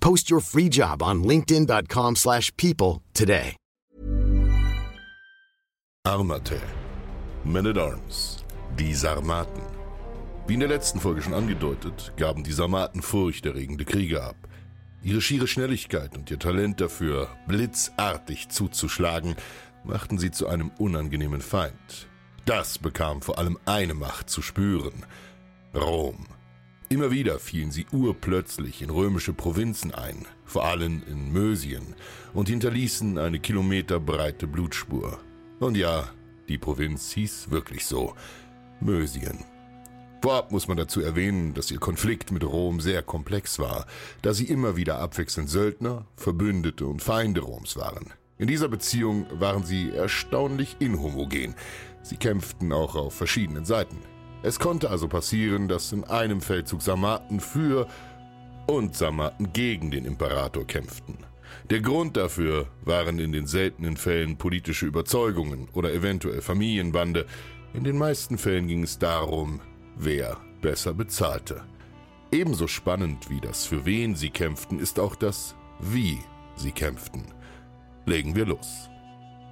Post your free job on linkedin.com/people slash people today. Armate. Men at Arms. Die Sarmaten. Wie in der letzten Folge schon angedeutet, gaben die Sarmaten furchterregende Kriege ab. Ihre schiere Schnelligkeit und ihr Talent dafür, blitzartig zuzuschlagen, machten sie zu einem unangenehmen Feind. Das bekam vor allem eine Macht zu spüren: Rom. Immer wieder fielen sie urplötzlich in römische Provinzen ein, vor allem in Mösien, und hinterließen eine kilometerbreite Blutspur. Und ja, die Provinz hieß wirklich so: Mösien. Vorab muss man dazu erwähnen, dass ihr Konflikt mit Rom sehr komplex war, da sie immer wieder abwechselnd Söldner, Verbündete und Feinde Roms waren. In dieser Beziehung waren sie erstaunlich inhomogen. Sie kämpften auch auf verschiedenen Seiten. Es konnte also passieren, dass in einem Feldzug Sarmaten für und Sarmaten gegen den Imperator kämpften. Der Grund dafür waren in den seltenen Fällen politische Überzeugungen oder eventuell Familienbande. In den meisten Fällen ging es darum, wer besser bezahlte. Ebenso spannend wie das, für wen sie kämpften, ist auch das, wie sie kämpften. Legen wir los.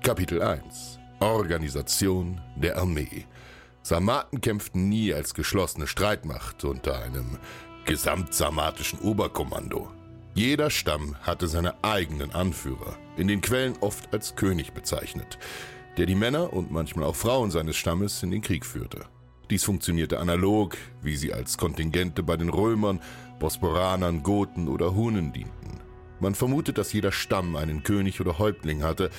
Kapitel 1 Organisation der Armee. Sarmaten kämpften nie als geschlossene Streitmacht unter einem gesamtsarmatischen Oberkommando. Jeder Stamm hatte seine eigenen Anführer, in den Quellen oft als König bezeichnet, der die Männer und manchmal auch Frauen seines Stammes in den Krieg führte. Dies funktionierte analog, wie sie als Kontingente bei den Römern, Bosporanern, Goten oder Hunen dienten. Man vermutet, dass jeder Stamm einen König oder Häuptling hatte,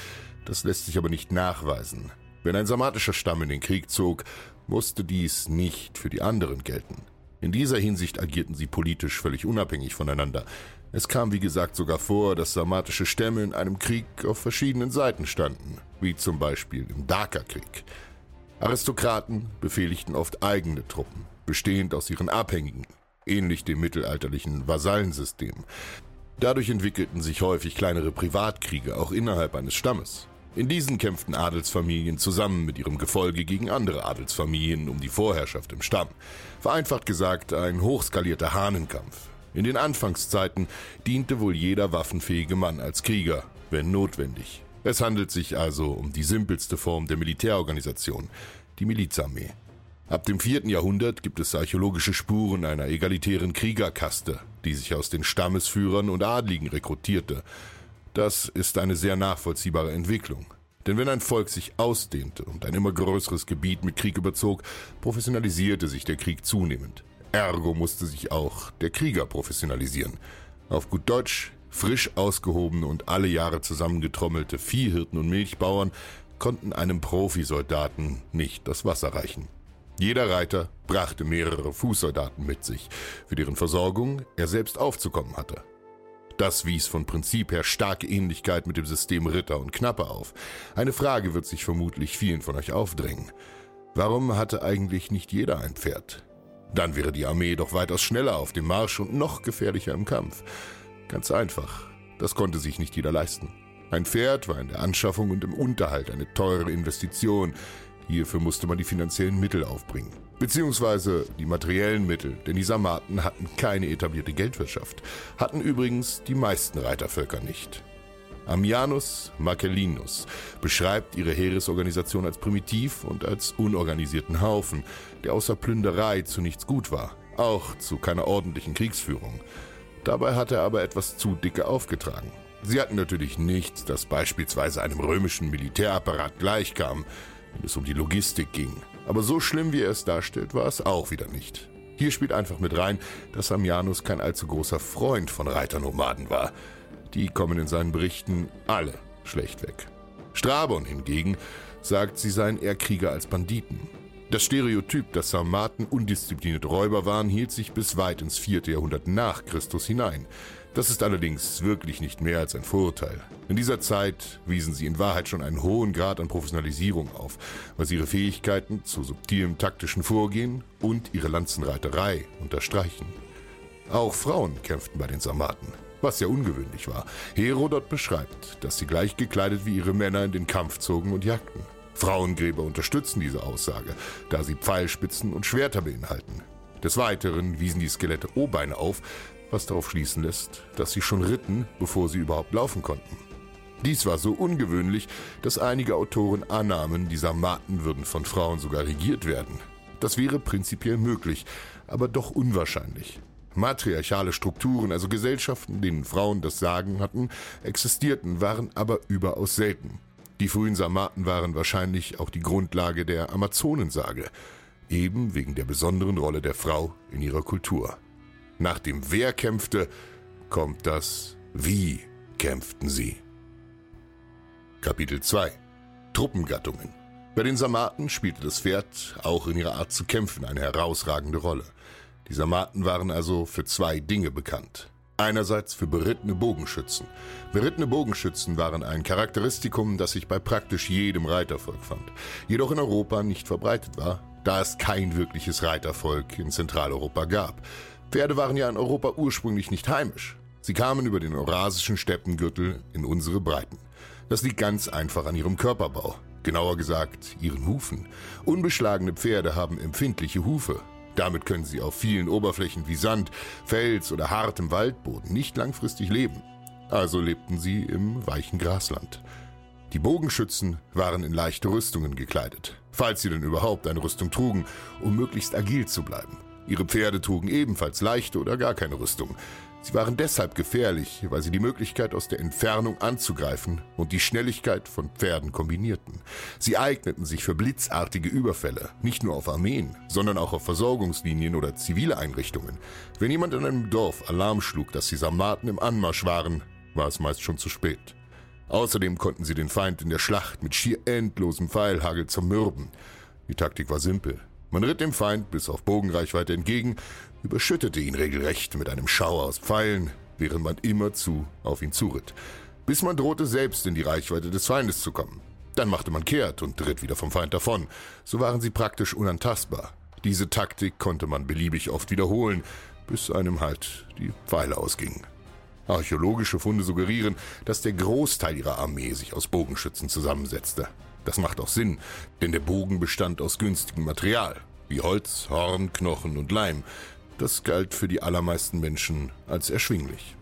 das lässt sich aber nicht nachweisen. Wenn ein sarmatischer Stamm in den Krieg zog, musste dies nicht für die anderen gelten. In dieser Hinsicht agierten sie politisch völlig unabhängig voneinander. Es kam wie gesagt sogar vor, dass sarmatische Stämme in einem Krieg auf verschiedenen Seiten standen, wie zum Beispiel im Dakerkrieg. Aristokraten befehligten oft eigene Truppen, bestehend aus ihren Abhängigen, ähnlich dem mittelalterlichen Vasallensystem. Dadurch entwickelten sich häufig kleinere Privatkriege auch innerhalb eines Stammes. In diesen kämpften Adelsfamilien zusammen mit ihrem Gefolge gegen andere Adelsfamilien um die Vorherrschaft im Stamm. Vereinfacht gesagt ein hochskalierter Hahnenkampf. In den Anfangszeiten diente wohl jeder waffenfähige Mann als Krieger, wenn notwendig. Es handelt sich also um die simpelste Form der Militärorganisation, die Milizarmee. Ab dem vierten Jahrhundert gibt es archäologische Spuren einer egalitären Kriegerkaste, die sich aus den Stammesführern und Adligen rekrutierte. Das ist eine sehr nachvollziehbare Entwicklung. Denn wenn ein Volk sich ausdehnte und ein immer größeres Gebiet mit Krieg überzog, professionalisierte sich der Krieg zunehmend. Ergo musste sich auch der Krieger professionalisieren. Auf gut Deutsch, frisch ausgehobene und alle Jahre zusammengetrommelte Viehhirten und Milchbauern konnten einem Profisoldaten nicht das Wasser reichen. Jeder Reiter brachte mehrere Fußsoldaten mit sich, für deren Versorgung er selbst aufzukommen hatte. Das wies von Prinzip her starke Ähnlichkeit mit dem System Ritter und Knappe auf. Eine Frage wird sich vermutlich vielen von euch aufdrängen. Warum hatte eigentlich nicht jeder ein Pferd? Dann wäre die Armee doch weitaus schneller auf dem Marsch und noch gefährlicher im Kampf. Ganz einfach. Das konnte sich nicht jeder leisten. Ein Pferd war in der Anschaffung und im Unterhalt eine teure Investition. Hierfür musste man die finanziellen Mittel aufbringen. Beziehungsweise die materiellen Mittel, denn die Sarmaten hatten keine etablierte Geldwirtschaft, hatten übrigens die meisten Reitervölker nicht. Ammianus Marcellinus beschreibt ihre Heeresorganisation als primitiv und als unorganisierten Haufen, der außer Plünderei zu nichts gut war, auch zu keiner ordentlichen Kriegsführung. Dabei hat er aber etwas zu dicke aufgetragen. Sie hatten natürlich nichts, das beispielsweise einem römischen Militärapparat gleichkam, wenn es um die Logistik ging. Aber so schlimm, wie er es darstellt, war es auch wieder nicht. Hier spielt einfach mit rein, dass Samianus kein allzu großer Freund von Reiternomaden war. Die kommen in seinen Berichten alle schlecht weg. Strabon hingegen sagt, sie seien eher Krieger als Banditen. Das Stereotyp, dass Sarmaten undisziplinierte Räuber waren, hielt sich bis weit ins vierte Jahrhundert nach Christus hinein. Das ist allerdings wirklich nicht mehr als ein Vorurteil. In dieser Zeit wiesen sie in Wahrheit schon einen hohen Grad an Professionalisierung auf, was ihre Fähigkeiten zu subtilem taktischen Vorgehen und ihre Lanzenreiterei unterstreichen. Auch Frauen kämpften bei den Sarmaten, was ja ungewöhnlich war. Herodot beschreibt, dass sie gleich gekleidet wie ihre Männer in den Kampf zogen und jagten. Frauengräber unterstützen diese Aussage, da sie Pfeilspitzen und Schwerter beinhalten. Des Weiteren wiesen die Skelette O-Beine auf, was darauf schließen lässt, dass sie schon ritten, bevor sie überhaupt laufen konnten. Dies war so ungewöhnlich, dass einige Autoren annahmen, die Sarmaten würden von Frauen sogar regiert werden. Das wäre prinzipiell möglich, aber doch unwahrscheinlich. Matriarchale Strukturen, also Gesellschaften, denen Frauen das Sagen hatten, existierten, waren aber überaus selten. Die frühen Sarmaten waren wahrscheinlich auch die Grundlage der Amazonensage, eben wegen der besonderen Rolle der Frau in ihrer Kultur. Nach dem Wer kämpfte, kommt das Wie kämpften sie. Kapitel 2 Truppengattungen Bei den Sarmaten spielte das Pferd auch in ihrer Art zu kämpfen eine herausragende Rolle. Die Sarmaten waren also für zwei Dinge bekannt. Einerseits für berittene Bogenschützen. Berittene Bogenschützen waren ein Charakteristikum, das sich bei praktisch jedem Reitervolk fand, jedoch in Europa nicht verbreitet war, da es kein wirkliches Reitervolk in Zentraleuropa gab. Pferde waren ja in Europa ursprünglich nicht heimisch. Sie kamen über den eurasischen Steppengürtel in unsere Breiten. Das liegt ganz einfach an ihrem Körperbau, genauer gesagt ihren Hufen. Unbeschlagene Pferde haben empfindliche Hufe, damit können sie auf vielen Oberflächen wie Sand, Fels oder hartem Waldboden nicht langfristig leben. Also lebten sie im weichen Grasland. Die Bogenschützen waren in leichte Rüstungen gekleidet, falls sie denn überhaupt eine Rüstung trugen, um möglichst agil zu bleiben. Ihre Pferde trugen ebenfalls leichte oder gar keine Rüstung. Sie waren deshalb gefährlich, weil sie die Möglichkeit aus der Entfernung anzugreifen und die Schnelligkeit von Pferden kombinierten. Sie eigneten sich für blitzartige Überfälle, nicht nur auf Armeen, sondern auch auf Versorgungslinien oder zivile Einrichtungen. Wenn jemand in einem Dorf Alarm schlug, dass die Sarmaten im Anmarsch waren, war es meist schon zu spät. Außerdem konnten sie den Feind in der Schlacht mit schier endlosem Pfeilhagel zermürben. Die Taktik war simpel. Man ritt dem Feind bis auf Bogenreichweite entgegen, überschüttete ihn regelrecht mit einem Schauer aus Pfeilen, während man immerzu auf ihn zuritt, bis man drohte selbst in die Reichweite des Feindes zu kommen. Dann machte man kehrt und ritt wieder vom Feind davon. So waren sie praktisch unantastbar. Diese Taktik konnte man beliebig oft wiederholen, bis einem halt die Pfeile ausgingen. Archäologische Funde suggerieren, dass der Großteil ihrer Armee sich aus Bogenschützen zusammensetzte. Das macht auch Sinn, denn der Bogen bestand aus günstigem Material, wie Holz, Horn, Knochen und Leim. Das galt für die allermeisten Menschen als erschwinglich.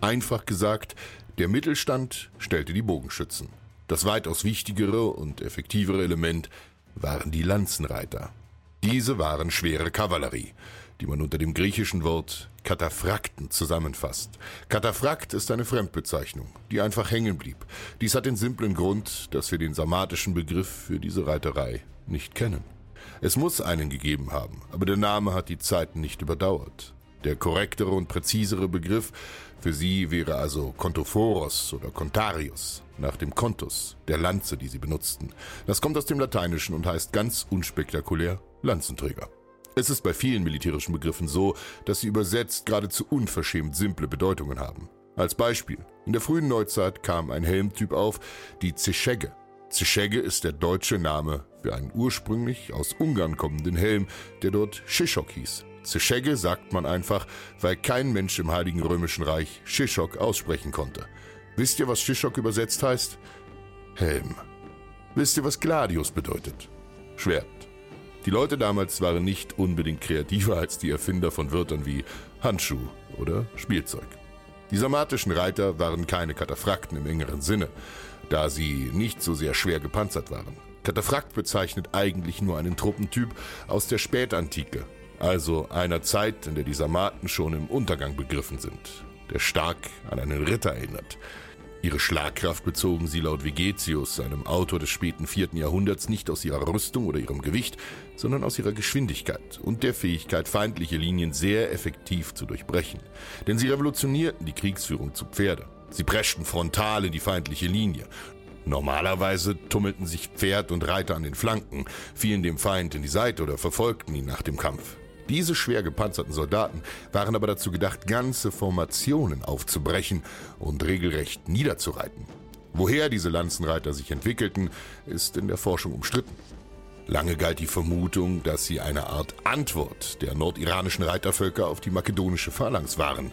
Einfach gesagt, der Mittelstand stellte die Bogenschützen. Das weitaus wichtigere und effektivere Element waren die Lanzenreiter. Diese waren schwere Kavallerie, die man unter dem griechischen Wort Kataphrakten zusammenfasst. Kataphrakt ist eine Fremdbezeichnung, die einfach hängen blieb. Dies hat den simplen Grund, dass wir den sarmatischen Begriff für diese Reiterei nicht kennen. Es muss einen gegeben haben, aber der Name hat die Zeiten nicht überdauert. Der korrektere und präzisere Begriff für sie wäre also Contophoros oder Contarius, nach dem Contus, der Lanze, die sie benutzten. Das kommt aus dem Lateinischen und heißt ganz unspektakulär Lanzenträger. Es ist bei vielen militärischen Begriffen so, dass sie übersetzt geradezu unverschämt simple Bedeutungen haben. Als Beispiel, in der frühen Neuzeit kam ein Helmtyp auf, die Zeschegge. Zeschegge ist der deutsche Name für einen ursprünglich aus Ungarn kommenden Helm, der dort Shishok hieß. Zeschegge sagt man einfach, weil kein Mensch im Heiligen Römischen Reich Shishok aussprechen konnte. Wisst ihr, was Shishok übersetzt heißt? Helm. Wisst ihr, was Gladius bedeutet? Schwert. Die Leute damals waren nicht unbedingt kreativer als die Erfinder von Wörtern wie Handschuh oder Spielzeug. Die sarmatischen Reiter waren keine Kataphrakten im engeren Sinne, da sie nicht so sehr schwer gepanzert waren. Kataphrakt bezeichnet eigentlich nur einen Truppentyp aus der Spätantike, also einer Zeit, in der die Sarmaten schon im Untergang begriffen sind, der stark an einen Ritter erinnert. Ihre Schlagkraft bezogen sie laut Vegetius, einem Autor des späten vierten Jahrhunderts, nicht aus ihrer Rüstung oder ihrem Gewicht, sondern aus ihrer Geschwindigkeit und der Fähigkeit, feindliche Linien sehr effektiv zu durchbrechen. Denn sie revolutionierten die Kriegsführung zu Pferde. Sie preschten frontal in die feindliche Linie. Normalerweise tummelten sich Pferd und Reiter an den Flanken, fielen dem Feind in die Seite oder verfolgten ihn nach dem Kampf. Diese schwer gepanzerten Soldaten waren aber dazu gedacht, ganze Formationen aufzubrechen und regelrecht niederzureiten. Woher diese Lanzenreiter sich entwickelten, ist in der Forschung umstritten. Lange galt die Vermutung, dass sie eine Art Antwort der nordiranischen Reitervölker auf die makedonische Phalanx waren.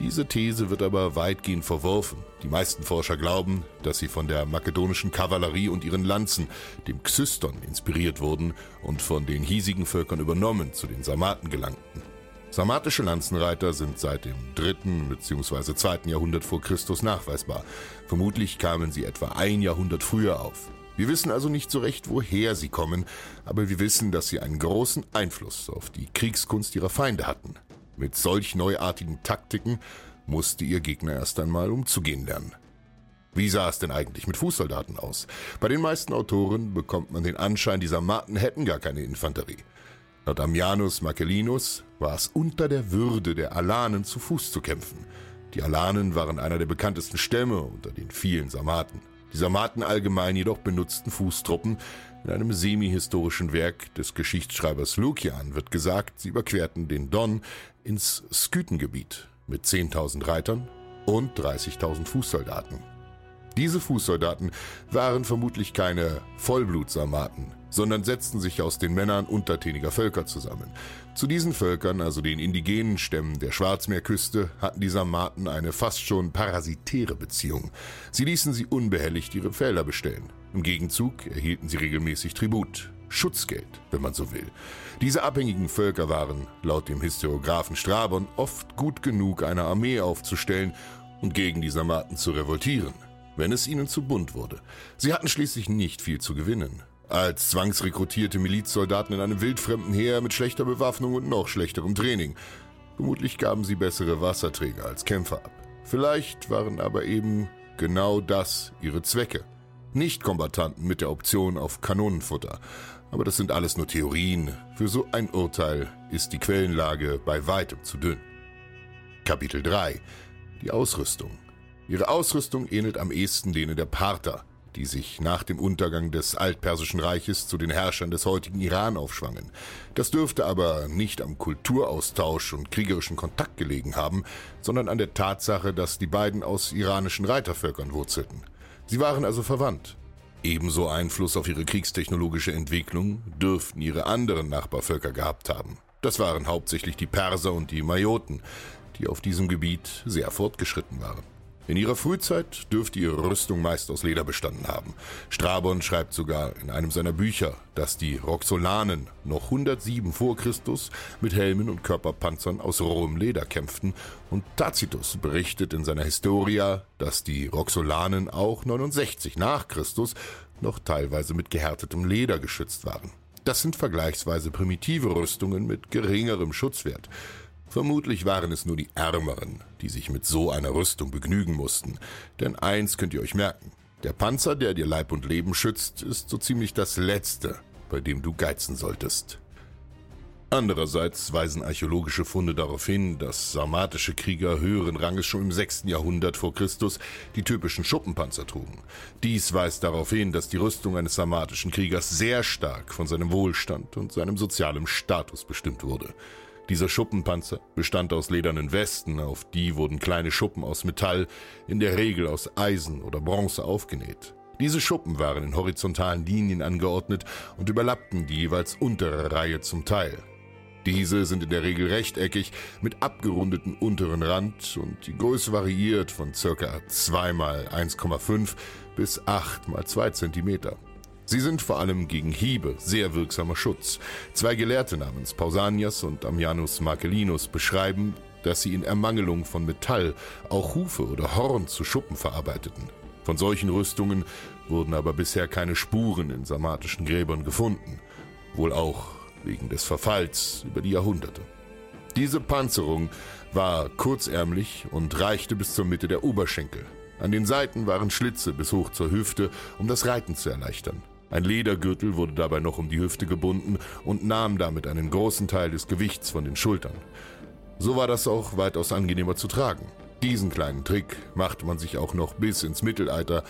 Diese These wird aber weitgehend verworfen. Die meisten Forscher glauben, dass sie von der makedonischen Kavallerie und ihren Lanzen, dem Xyston, inspiriert wurden und von den hiesigen Völkern übernommen zu den Sarmaten gelangten. Sarmatische Lanzenreiter sind seit dem dritten bzw. zweiten Jahrhundert vor Christus nachweisbar. Vermutlich kamen sie etwa ein Jahrhundert früher auf. Wir wissen also nicht so recht, woher sie kommen, aber wir wissen, dass sie einen großen Einfluss auf die Kriegskunst ihrer Feinde hatten. Mit solch neuartigen Taktiken musste ihr Gegner erst einmal umzugehen lernen. Wie sah es denn eigentlich mit Fußsoldaten aus? Bei den meisten Autoren bekommt man den Anschein, die Sarmaten hätten gar keine Infanterie. Laut Ammianus Marcellinus war es unter der Würde der Alanen zu Fuß zu kämpfen. Die Alanen waren einer der bekanntesten Stämme unter den vielen Sarmaten. Die Sarmaten allgemein jedoch benutzten Fußtruppen, in einem semi-historischen Werk des Geschichtsschreibers Lukian wird gesagt, sie überquerten den Don ins Skythengebiet mit 10.000 Reitern und 30.000 Fußsoldaten. Diese Fußsoldaten waren vermutlich keine Vollblutsarmaten, sondern setzten sich aus den Männern untertäniger Völker zusammen. Zu diesen Völkern, also den indigenen Stämmen der Schwarzmeerküste, hatten die Sarmaten eine fast schon parasitäre Beziehung. Sie ließen sie unbehelligt ihre Felder bestellen. Im Gegenzug erhielten sie regelmäßig Tribut, Schutzgeld, wenn man so will. Diese abhängigen Völker waren, laut dem Historiographen Strabon, oft gut genug, eine Armee aufzustellen und gegen die Sarmaten zu revoltieren, wenn es ihnen zu bunt wurde. Sie hatten schließlich nicht viel zu gewinnen. Als zwangsrekrutierte Milizsoldaten in einem wildfremden Heer mit schlechter Bewaffnung und noch schlechterem Training. Vermutlich gaben sie bessere Wasserträger als Kämpfer ab. Vielleicht waren aber eben genau das ihre Zwecke. Nicht-Kombattanten mit der Option auf Kanonenfutter. Aber das sind alles nur Theorien. Für so ein Urteil ist die Quellenlage bei weitem zu dünn. Kapitel 3 Die Ausrüstung. Ihre Ausrüstung ähnelt am ehesten denen der Parther, die sich nach dem Untergang des Altpersischen Reiches zu den Herrschern des heutigen Iran aufschwangen. Das dürfte aber nicht am Kulturaustausch und kriegerischen Kontakt gelegen haben, sondern an der Tatsache, dass die beiden aus iranischen Reitervölkern wurzelten. Sie waren also verwandt. Ebenso Einfluss auf ihre kriegstechnologische Entwicklung dürften ihre anderen Nachbarvölker gehabt haben. Das waren hauptsächlich die Perser und die Majoten, die auf diesem Gebiet sehr fortgeschritten waren. In ihrer Frühzeit dürfte ihre Rüstung meist aus Leder bestanden haben. Strabon schreibt sogar in einem seiner Bücher, dass die Roxolanen noch 107 vor Christus mit Helmen und Körperpanzern aus rohem Leder kämpften und Tacitus berichtet in seiner Historia, dass die Roxolanen auch 69 nach Christus noch teilweise mit gehärtetem Leder geschützt waren. Das sind vergleichsweise primitive Rüstungen mit geringerem Schutzwert. Vermutlich waren es nur die Ärmeren, die sich mit so einer Rüstung begnügen mussten. Denn eins könnt ihr euch merken. Der Panzer, der dir Leib und Leben schützt, ist so ziemlich das Letzte, bei dem du geizen solltest. Andererseits weisen archäologische Funde darauf hin, dass sarmatische Krieger höheren Ranges schon im 6. Jahrhundert vor Christus die typischen Schuppenpanzer trugen. Dies weist darauf hin, dass die Rüstung eines sarmatischen Kriegers sehr stark von seinem Wohlstand und seinem sozialen Status bestimmt wurde. Dieser Schuppenpanzer bestand aus ledernen Westen, auf die wurden kleine Schuppen aus Metall, in der Regel aus Eisen oder Bronze aufgenäht. Diese Schuppen waren in horizontalen Linien angeordnet und überlappten die jeweils untere Reihe zum Teil. Diese sind in der Regel rechteckig mit abgerundeten unteren Rand und die Größe variiert von ca. 2 x 1,5 bis 8 x 2 cm. Sie sind vor allem gegen Hiebe sehr wirksamer Schutz. Zwei Gelehrte namens Pausanias und Ammianus Marcellinus beschreiben, dass sie in Ermangelung von Metall auch Hufe oder Horn zu Schuppen verarbeiteten. Von solchen Rüstungen wurden aber bisher keine Spuren in sarmatischen Gräbern gefunden, wohl auch wegen des Verfalls über die Jahrhunderte. Diese Panzerung war kurzärmlich und reichte bis zur Mitte der Oberschenkel. An den Seiten waren Schlitze bis hoch zur Hüfte, um das Reiten zu erleichtern. Ein Ledergürtel wurde dabei noch um die Hüfte gebunden und nahm damit einen großen Teil des Gewichts von den Schultern. So war das auch weitaus angenehmer zu tragen. Diesen kleinen Trick machte man sich auch noch bis ins Mittelalter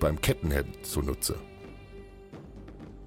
beim Kettenhemd zunutze.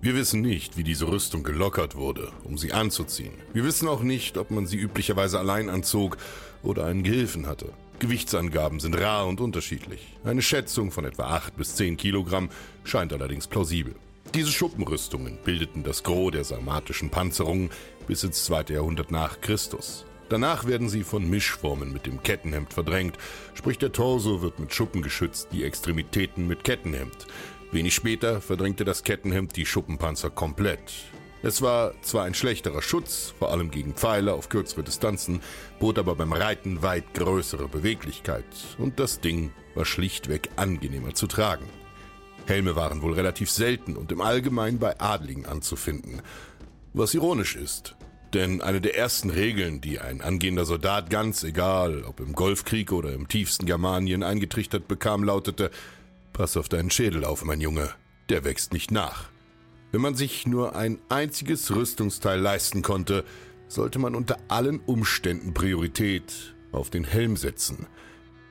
Wir wissen nicht, wie diese Rüstung gelockert wurde, um sie anzuziehen. Wir wissen auch nicht, ob man sie üblicherweise allein anzog oder einen Gehilfen hatte. Gewichtsangaben sind rar und unterschiedlich. Eine Schätzung von etwa 8 bis 10 Kilogramm scheint allerdings plausibel. Diese Schuppenrüstungen bildeten das Gros der sarmatischen Panzerungen bis ins zweite Jahrhundert nach Christus. Danach werden sie von Mischformen mit dem Kettenhemd verdrängt, sprich der Torso wird mit Schuppen geschützt, die Extremitäten mit Kettenhemd. Wenig später verdrängte das Kettenhemd die Schuppenpanzer komplett. Es war zwar ein schlechterer Schutz, vor allem gegen Pfeile auf kürzere Distanzen, bot aber beim Reiten weit größere Beweglichkeit und das Ding war schlichtweg angenehmer zu tragen. Helme waren wohl relativ selten und im Allgemeinen bei Adligen anzufinden, was ironisch ist, denn eine der ersten Regeln, die ein angehender Soldat ganz egal, ob im Golfkrieg oder im tiefsten Germanien eingetrichtert bekam, lautete, Pass auf deinen Schädel auf, mein Junge, der wächst nicht nach. Wenn man sich nur ein einziges Rüstungsteil leisten konnte, sollte man unter allen Umständen Priorität auf den Helm setzen.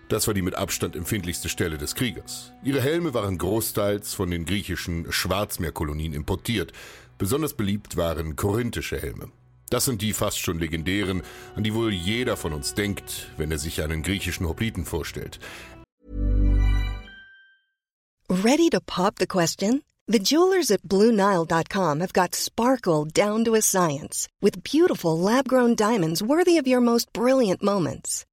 Das war die mit Abstand empfindlichste Stelle des Kriegers. Ihre Helme waren großteils von den griechischen Schwarzmeerkolonien importiert. Besonders beliebt waren korinthische Helme. Das sind die fast schon legendären, an die wohl jeder von uns denkt, wenn er sich einen griechischen Hopliten vorstellt. Ready to pop the question? The jewelers at BlueNile.com have got sparkle down to a science with beautiful lab-grown diamonds worthy of your most brilliant moments.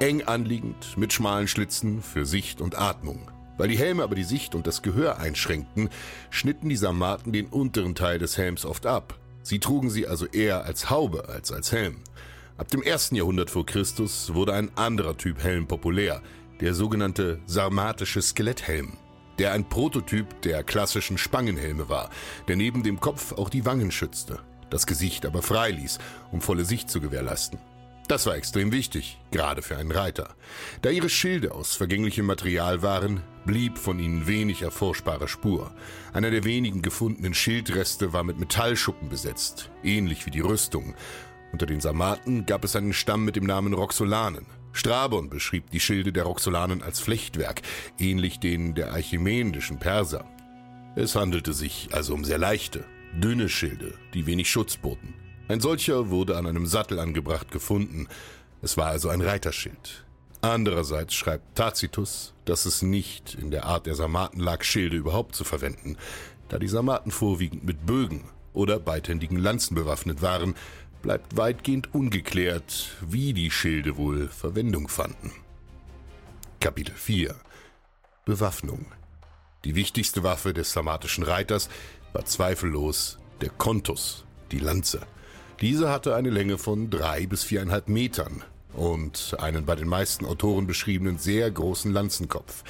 Eng anliegend, mit schmalen Schlitzen für Sicht und Atmung. Weil die Helme aber die Sicht und das Gehör einschränkten, schnitten die Sarmaten den unteren Teil des Helms oft ab. Sie trugen sie also eher als Haube als als Helm. Ab dem ersten Jahrhundert vor Christus wurde ein anderer Typ Helm populär, der sogenannte sarmatische Skeletthelm, der ein Prototyp der klassischen Spangenhelme war, der neben dem Kopf auch die Wangen schützte, das Gesicht aber frei ließ, um volle Sicht zu gewährleisten. Das war extrem wichtig, gerade für einen Reiter. Da ihre Schilde aus vergänglichem Material waren, blieb von ihnen wenig erforschbare Spur. Einer der wenigen gefundenen Schildreste war mit Metallschuppen besetzt, ähnlich wie die Rüstung. Unter den Sarmaten gab es einen Stamm mit dem Namen Roxolanen. Strabon beschrieb die Schilde der Roxolanen als Flechtwerk, ähnlich denen der archimendischen Perser. Es handelte sich also um sehr leichte, dünne Schilde, die wenig Schutz boten. Ein solcher wurde an einem Sattel angebracht gefunden. Es war also ein Reiterschild. Andererseits schreibt Tacitus, dass es nicht in der Art der Sarmaten lag, Schilde überhaupt zu verwenden, da die Sarmaten vorwiegend mit Bögen oder beidhändigen Lanzen bewaffnet waren, bleibt weitgehend ungeklärt, wie die Schilde wohl Verwendung fanden. Kapitel 4 Bewaffnung Die wichtigste Waffe des sarmatischen Reiters war zweifellos der Kontus, die Lanze. Diese hatte eine Länge von drei bis viereinhalb Metern und einen bei den meisten Autoren beschriebenen sehr großen Lanzenkopf.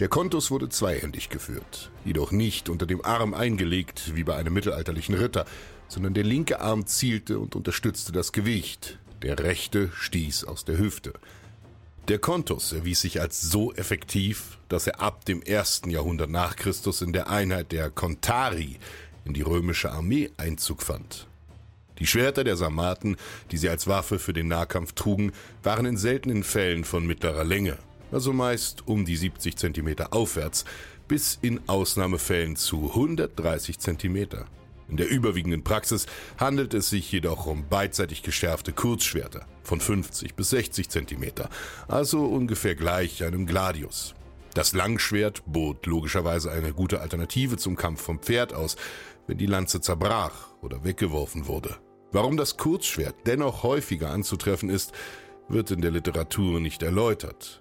Der Kontus wurde zweihändig geführt, jedoch nicht unter dem Arm eingelegt wie bei einem mittelalterlichen Ritter, sondern der linke Arm zielte und unterstützte das Gewicht, der rechte stieß aus der Hüfte. Der Kontus erwies sich als so effektiv, dass er ab dem ersten Jahrhundert nach Christus in der Einheit der Contari in die römische Armee Einzug fand. Die Schwerter der Sarmaten, die sie als Waffe für den Nahkampf trugen, waren in seltenen Fällen von mittlerer Länge, also meist um die 70 Zentimeter aufwärts, bis in Ausnahmefällen zu 130 Zentimeter. In der überwiegenden Praxis handelt es sich jedoch um beidseitig geschärfte Kurzschwerter von 50 bis 60 Zentimeter, also ungefähr gleich einem Gladius. Das Langschwert bot logischerweise eine gute Alternative zum Kampf vom Pferd aus, wenn die Lanze zerbrach oder weggeworfen wurde. Warum das Kurzschwert dennoch häufiger anzutreffen ist, wird in der Literatur nicht erläutert.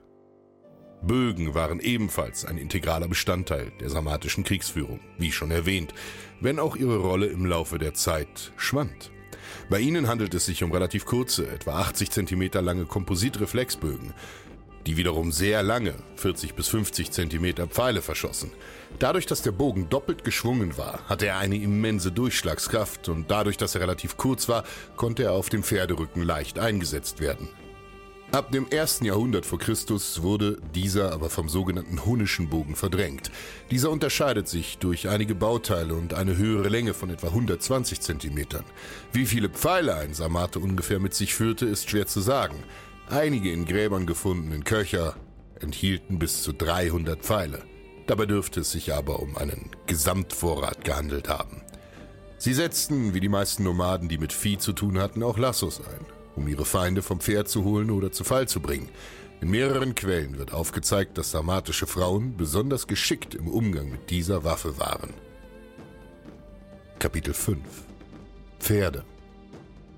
Bögen waren ebenfalls ein integraler Bestandteil der sarmatischen Kriegsführung, wie schon erwähnt, wenn auch ihre Rolle im Laufe der Zeit schwand. Bei ihnen handelt es sich um relativ kurze, etwa 80 cm lange Kompositreflexbögen, die wiederum sehr lange, 40 bis 50 cm Pfeile verschossen. Dadurch, dass der Bogen doppelt geschwungen war, hatte er eine immense Durchschlagskraft und dadurch, dass er relativ kurz war, konnte er auf dem Pferderücken leicht eingesetzt werden. Ab dem ersten Jahrhundert vor Christus wurde dieser aber vom sogenannten Hunnischen Bogen verdrängt. Dieser unterscheidet sich durch einige Bauteile und eine höhere Länge von etwa 120 Zentimetern. Wie viele Pfeile ein Sarmate ungefähr mit sich führte, ist schwer zu sagen. Einige in Gräbern gefundenen Köcher enthielten bis zu 300 Pfeile. Dabei dürfte es sich aber um einen Gesamtvorrat gehandelt haben. Sie setzten, wie die meisten Nomaden, die mit Vieh zu tun hatten, auch Lassos ein um ihre Feinde vom Pferd zu holen oder zu Fall zu bringen. In mehreren Quellen wird aufgezeigt, dass sarmatische Frauen besonders geschickt im Umgang mit dieser Waffe waren. Kapitel 5 Pferde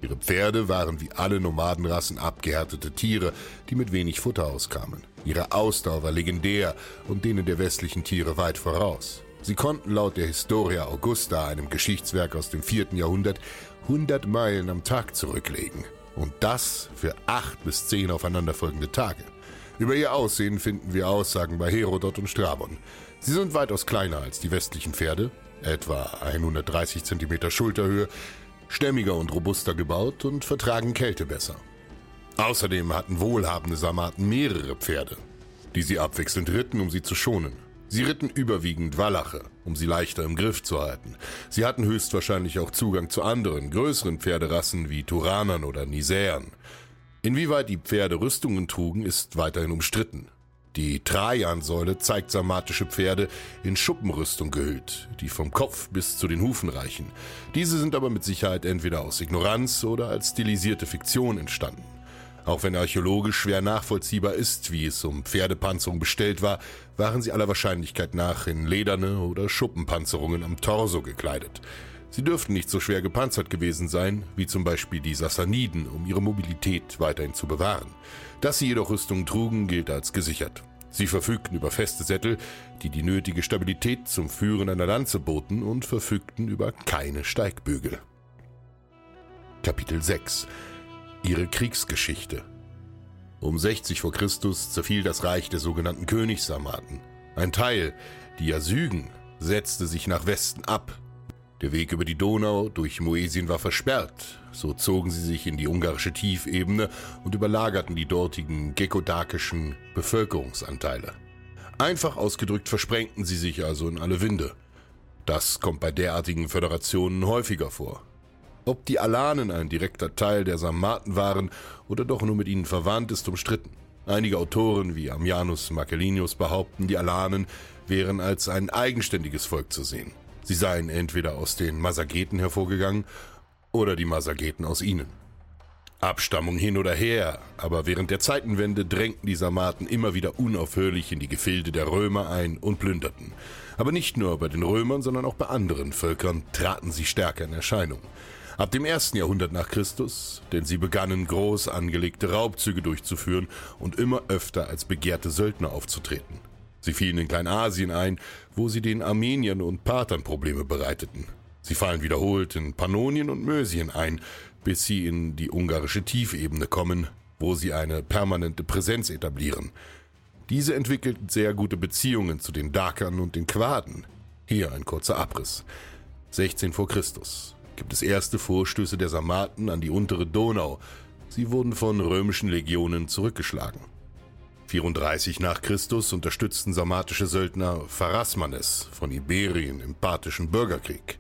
Ihre Pferde waren wie alle Nomadenrassen abgehärtete Tiere, die mit wenig Futter auskamen. Ihre Ausdauer war legendär und denen der westlichen Tiere weit voraus. Sie konnten laut der Historia Augusta, einem Geschichtswerk aus dem vierten Jahrhundert, 100 Meilen am Tag zurücklegen. Und das für acht bis zehn aufeinanderfolgende Tage. Über ihr Aussehen finden wir Aussagen bei Herodot und Strabon. Sie sind weitaus kleiner als die westlichen Pferde, etwa 130 cm Schulterhöhe, stämmiger und robuster gebaut und vertragen Kälte besser. Außerdem hatten wohlhabende Sarmaten mehrere Pferde, die sie abwechselnd ritten, um sie zu schonen. Sie ritten überwiegend Wallache, um sie leichter im Griff zu halten. Sie hatten höchstwahrscheinlich auch Zugang zu anderen, größeren Pferderassen wie Turanern oder Nisäern. Inwieweit die Pferde Rüstungen trugen, ist weiterhin umstritten. Die Trajansäule zeigt sarmatische Pferde in Schuppenrüstung gehüllt, die vom Kopf bis zu den Hufen reichen. Diese sind aber mit Sicherheit entweder aus Ignoranz oder als stilisierte Fiktion entstanden. Auch wenn archäologisch schwer nachvollziehbar ist, wie es um Pferdepanzerung bestellt war, waren sie aller Wahrscheinlichkeit nach in lederne oder Schuppenpanzerungen am Torso gekleidet. Sie dürften nicht so schwer gepanzert gewesen sein, wie zum Beispiel die Sassaniden, um ihre Mobilität weiterhin zu bewahren. Dass sie jedoch Rüstungen trugen, gilt als gesichert. Sie verfügten über feste Sättel, die die nötige Stabilität zum Führen einer Lanze boten und verfügten über keine Steigbügel. Kapitel 6 ihre Kriegsgeschichte. Um 60 vor Christus zerfiel das Reich der sogenannten Königssarmaten. Ein Teil, die Asügen, setzte sich nach Westen ab. Der Weg über die Donau durch Moesien war versperrt, so zogen sie sich in die ungarische Tiefebene und überlagerten die dortigen gekodakischen Bevölkerungsanteile. Einfach ausgedrückt versprengten sie sich also in alle Winde. Das kommt bei derartigen Föderationen häufiger vor. Ob die Alanen ein direkter Teil der Sarmaten waren oder doch nur mit ihnen verwandt, ist umstritten. Einige Autoren wie Ammianus Marcellinius behaupten, die Alanen wären als ein eigenständiges Volk zu sehen. Sie seien entweder aus den Masageten hervorgegangen oder die Masageten aus ihnen. Abstammung hin oder her, aber während der Zeitenwende drängten die Sarmaten immer wieder unaufhörlich in die Gefilde der Römer ein und plünderten. Aber nicht nur bei den Römern, sondern auch bei anderen Völkern traten sie stärker in Erscheinung. Ab dem ersten Jahrhundert nach Christus, denn sie begannen groß angelegte Raubzüge durchzuführen und immer öfter als begehrte Söldner aufzutreten. Sie fielen in Kleinasien ein, wo sie den Armeniern und Parthern Probleme bereiteten. Sie fallen wiederholt in Pannonien und Mösien ein, bis sie in die ungarische Tiefebene kommen, wo sie eine permanente Präsenz etablieren. Diese entwickelten sehr gute Beziehungen zu den Dakern und den Quaden. Hier ein kurzer Abriss. 16 vor Christus gibt es erste Vorstöße der Sarmaten an die untere Donau. Sie wurden von römischen Legionen zurückgeschlagen. 34 nach Christus unterstützten sarmatische Söldner Pharasmanes von Iberien im parthischen Bürgerkrieg.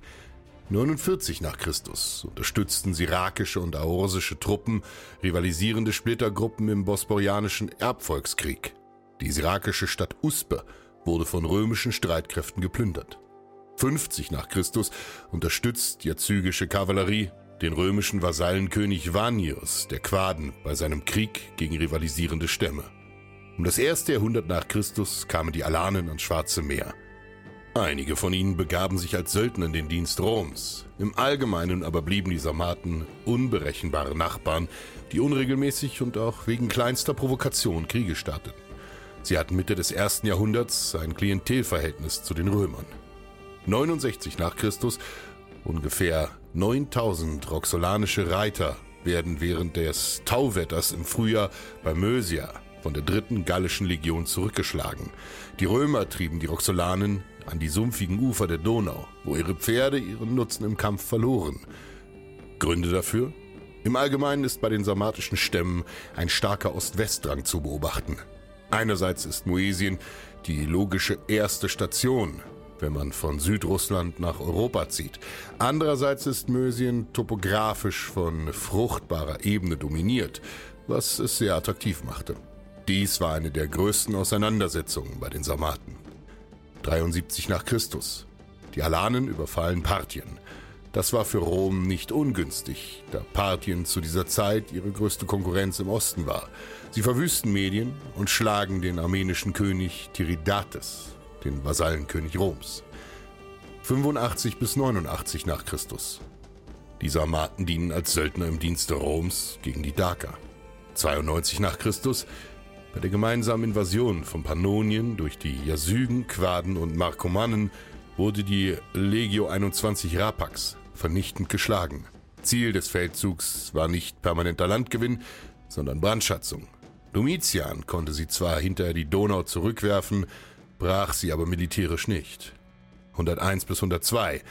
49 nach Christus unterstützten sirakische und aorsische Truppen rivalisierende Splittergruppen im bosporianischen Erbvolkskrieg. Die sirakische Stadt Uspe wurde von römischen Streitkräften geplündert. 50 nach Christus unterstützt die jazygische Kavallerie den römischen Vasallenkönig Vanius der Quaden bei seinem Krieg gegen rivalisierende Stämme. Um das erste Jahrhundert nach Christus kamen die Alanen ans Schwarze Meer. Einige von ihnen begaben sich als Söldner in den Dienst Roms. Im Allgemeinen aber blieben die Sarmaten unberechenbare Nachbarn, die unregelmäßig und auch wegen kleinster Provokation Kriege starteten. Sie hatten Mitte des ersten Jahrhunderts ein Klientelverhältnis zu den Römern. 69 nach Christus ungefähr 9000 roxolanische Reiter werden während des Tauwetters im Frühjahr bei Mösia von der dritten gallischen Legion zurückgeschlagen. Die Römer trieben die Roxolanen an die sumpfigen Ufer der Donau, wo ihre Pferde ihren Nutzen im Kampf verloren. Gründe dafür? Im Allgemeinen ist bei den sarmatischen Stämmen ein starker Ost-West-Drang zu beobachten. Einerseits ist Moesien die logische erste Station, wenn man von Südrussland nach Europa zieht. Andererseits ist Mösien topografisch von fruchtbarer Ebene dominiert, was es sehr attraktiv machte. Dies war eine der größten Auseinandersetzungen bei den Sarmaten. 73 nach Christus. Die Alanen überfallen Parthien. Das war für Rom nicht ungünstig, da Parthien zu dieser Zeit ihre größte Konkurrenz im Osten war. Sie verwüsten Medien und schlagen den armenischen König Tiridates, den Vasallenkönig Roms. 85 bis 89 nach Christus. Die Sarmaten dienen als Söldner im Dienste Roms gegen die Daker. 92 nach Christus bei der gemeinsamen Invasion von Pannonien durch die Jasygen, Quaden und Markomannen wurde die Legio 21 Rapax vernichtend geschlagen. Ziel des Feldzugs war nicht permanenter Landgewinn, sondern Brandschatzung. Domitian konnte sie zwar hinter die Donau zurückwerfen, brach sie aber militärisch nicht. 101 bis 102.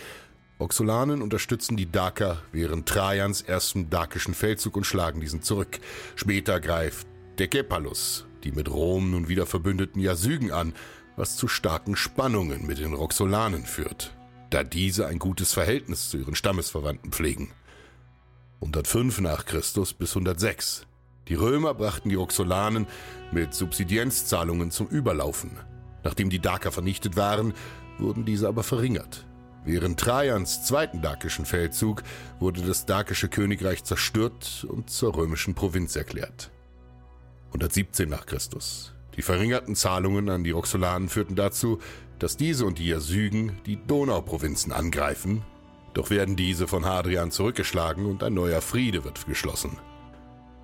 Oxolanen unterstützen die Daker während Trajans ersten dakischen Feldzug und schlagen diesen zurück. Später greift Dekepalus die mit Rom nun wieder verbündeten Jasygen an, was zu starken Spannungen mit den Roxolanen führt, da diese ein gutes Verhältnis zu ihren Stammesverwandten pflegen. 105 nach Christus bis 106. Die Römer brachten die Roxolanen mit Subsidienzzahlungen zum Überlaufen. Nachdem die Daker vernichtet waren, wurden diese aber verringert. Während Trajans zweiten dakischen Feldzug wurde das dakische Königreich zerstört und zur römischen Provinz erklärt. 117 nach Christus. Die verringerten Zahlungen an die Roxolanen führten dazu, dass diese und die Jasygen die Donauprovinzen angreifen, doch werden diese von Hadrian zurückgeschlagen und ein neuer Friede wird geschlossen.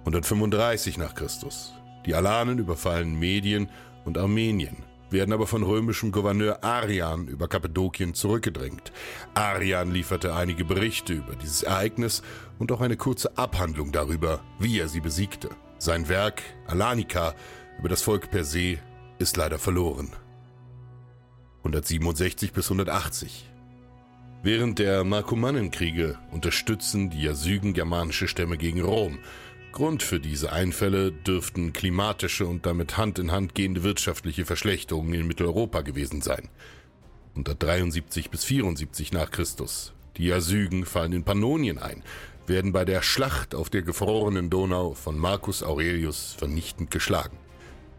135 nach Christus. Die Alanen überfallen Medien und Armenien, werden aber von römischem Gouverneur Arian über Kappadokien zurückgedrängt. Arian lieferte einige Berichte über dieses Ereignis und auch eine kurze Abhandlung darüber, wie er sie besiegte. Sein Werk Alanika über das Volk per se ist leider verloren. 167 bis 180. Während der Markomannenkriege unterstützen die Jasygen germanische Stämme gegen Rom. Grund für diese Einfälle dürften klimatische und damit Hand in Hand gehende wirtschaftliche Verschlechterungen in Mitteleuropa gewesen sein. 173 bis 74 nach Christus. Die Jasygen fallen in Pannonien ein, werden bei der Schlacht auf der gefrorenen Donau von Marcus Aurelius vernichtend geschlagen.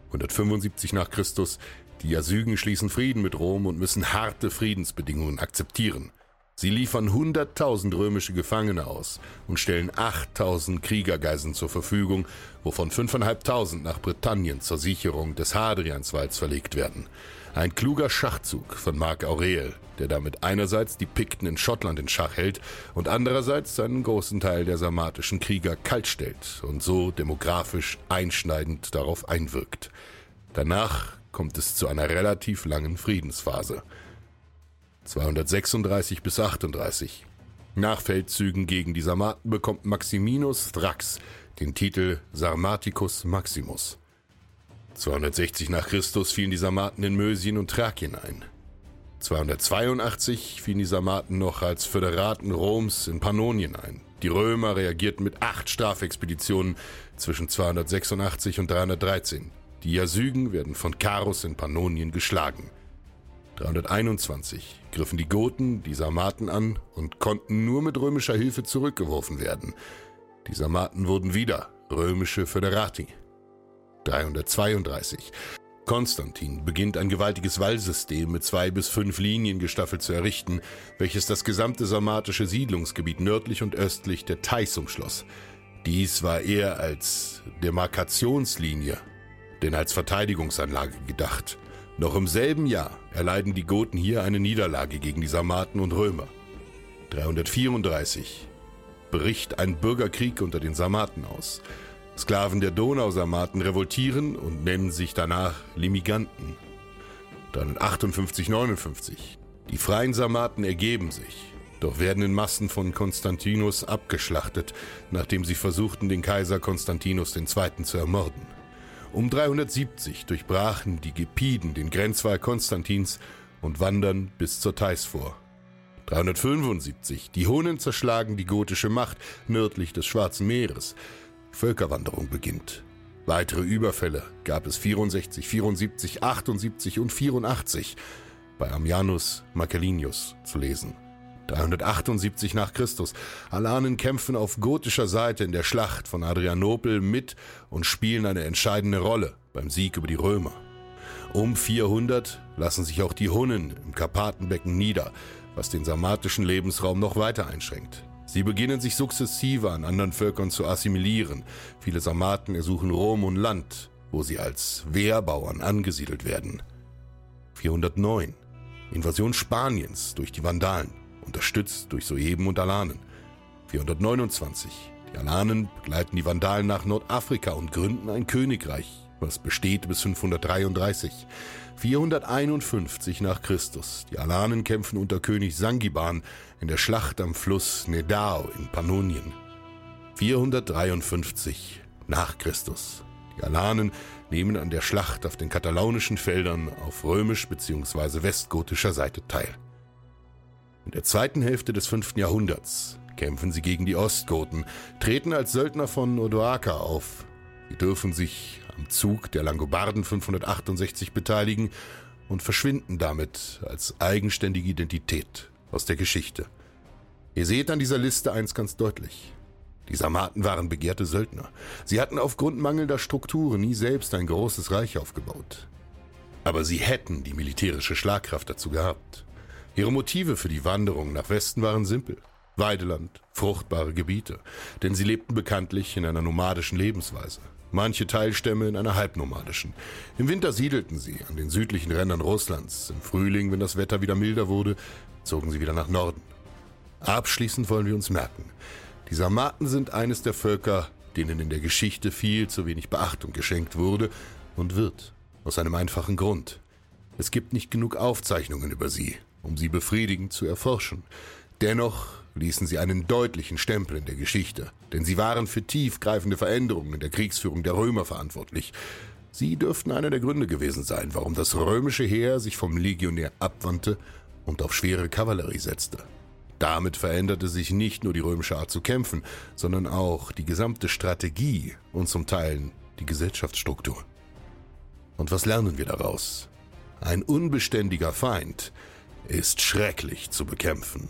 175 nach Christus, die Jasygen schließen Frieden mit Rom und müssen harte Friedensbedingungen akzeptieren. Sie liefern 100.000 römische Gefangene aus und stellen 8.000 Kriegergeiseln zur Verfügung, wovon 5.500 nach Britannien zur Sicherung des Hadrianswalds verlegt werden. Ein kluger Schachzug von Marc Aurel, der damit einerseits die Pikten in Schottland in Schach hält und andererseits einen großen Teil der sarmatischen Krieger kaltstellt und so demografisch einschneidend darauf einwirkt. Danach kommt es zu einer relativ langen Friedensphase. 236 bis 38. Nach Feldzügen gegen die Sarmaten bekommt Maximinus Thrax den Titel Sarmaticus Maximus. 260 nach Christus fielen die Sarmaten in Mösien und Thrakien ein. 282 fielen die Sarmaten noch als Föderaten Roms in Pannonien ein. Die Römer reagierten mit acht Strafexpeditionen zwischen 286 und 313. Die Jasygen werden von Karus in Pannonien geschlagen. 321 griffen die Goten die Sarmaten an und konnten nur mit römischer Hilfe zurückgeworfen werden. Die Sarmaten wurden wieder römische Föderati. 332. Konstantin beginnt ein gewaltiges Wallsystem mit zwei bis fünf Linien gestaffelt zu errichten, welches das gesamte sarmatische Siedlungsgebiet nördlich und östlich der Theiß umschloss. Dies war eher als Demarkationslinie, denn als Verteidigungsanlage gedacht. Noch im selben Jahr erleiden die Goten hier eine Niederlage gegen die Sarmaten und Römer. 334 bricht ein Bürgerkrieg unter den Sarmaten aus. Sklaven der Donausarmaten revoltieren und nennen sich danach Limiganten. Dann 58, 59. Die freien Sarmaten ergeben sich, doch werden in Massen von Konstantinus abgeschlachtet, nachdem sie versuchten, den Kaiser Konstantinus II. zu ermorden. Um 370 durchbrachen die Gepiden den Grenzwall Konstantins und wandern bis zur Theiß vor. 375. Die Hunnen zerschlagen die gotische Macht nördlich des Schwarzen Meeres. Völkerwanderung beginnt. Weitere Überfälle gab es 64, 74, 78 und 84 bei Ammianus Marcellinus zu lesen. 378 nach Christus. Alanen kämpfen auf gotischer Seite in der Schlacht von Adrianopel mit und spielen eine entscheidende Rolle beim Sieg über die Römer. Um 400 lassen sich auch die Hunnen im Karpatenbecken nieder, was den sarmatischen Lebensraum noch weiter einschränkt. Sie beginnen sich sukzessive an anderen Völkern zu assimilieren. Viele Sarmaten ersuchen Rom und Land, wo sie als Wehrbauern angesiedelt werden. 409. Invasion Spaniens durch die Vandalen, unterstützt durch Soeben und Alanen. 429. Die Alanen begleiten die Vandalen nach Nordafrika und gründen ein Königreich, was besteht bis 533. 451 nach Christus. Die Alanen kämpfen unter König Sangiban in der Schlacht am Fluss Nedao in Pannonien. 453 nach Christus. Die Alanen nehmen an der Schlacht auf den katalaunischen Feldern auf römisch bzw. westgotischer Seite teil. In der zweiten Hälfte des 5. Jahrhunderts kämpfen sie gegen die Ostgoten, treten als Söldner von Odoaker auf. Sie dürfen sich am Zug der Langobarden 568 beteiligen und verschwinden damit als eigenständige Identität aus der Geschichte. Ihr seht an dieser Liste eins ganz deutlich. Die Sarmaten waren begehrte Söldner. Sie hatten aufgrund mangelnder Strukturen nie selbst ein großes Reich aufgebaut. Aber sie hätten die militärische Schlagkraft dazu gehabt. Ihre Motive für die Wanderung nach Westen waren simpel. Weideland, fruchtbare Gebiete, denn sie lebten bekanntlich in einer nomadischen Lebensweise manche Teilstämme in einer halbnomadischen. Im Winter siedelten sie an den südlichen Rändern Russlands. Im Frühling, wenn das Wetter wieder milder wurde, zogen sie wieder nach Norden. Abschließend wollen wir uns merken, die Sarmaten sind eines der Völker, denen in der Geschichte viel zu wenig Beachtung geschenkt wurde und wird, aus einem einfachen Grund. Es gibt nicht genug Aufzeichnungen über sie, um sie befriedigend zu erforschen. Dennoch ließen sie einen deutlichen Stempel in der Geschichte, denn sie waren für tiefgreifende Veränderungen in der Kriegsführung der Römer verantwortlich. Sie dürften einer der Gründe gewesen sein, warum das römische Heer sich vom Legionär abwandte und auf schwere Kavallerie setzte. Damit veränderte sich nicht nur die römische Art zu kämpfen, sondern auch die gesamte Strategie und zum Teil die Gesellschaftsstruktur. Und was lernen wir daraus? Ein unbeständiger Feind ist schrecklich zu bekämpfen.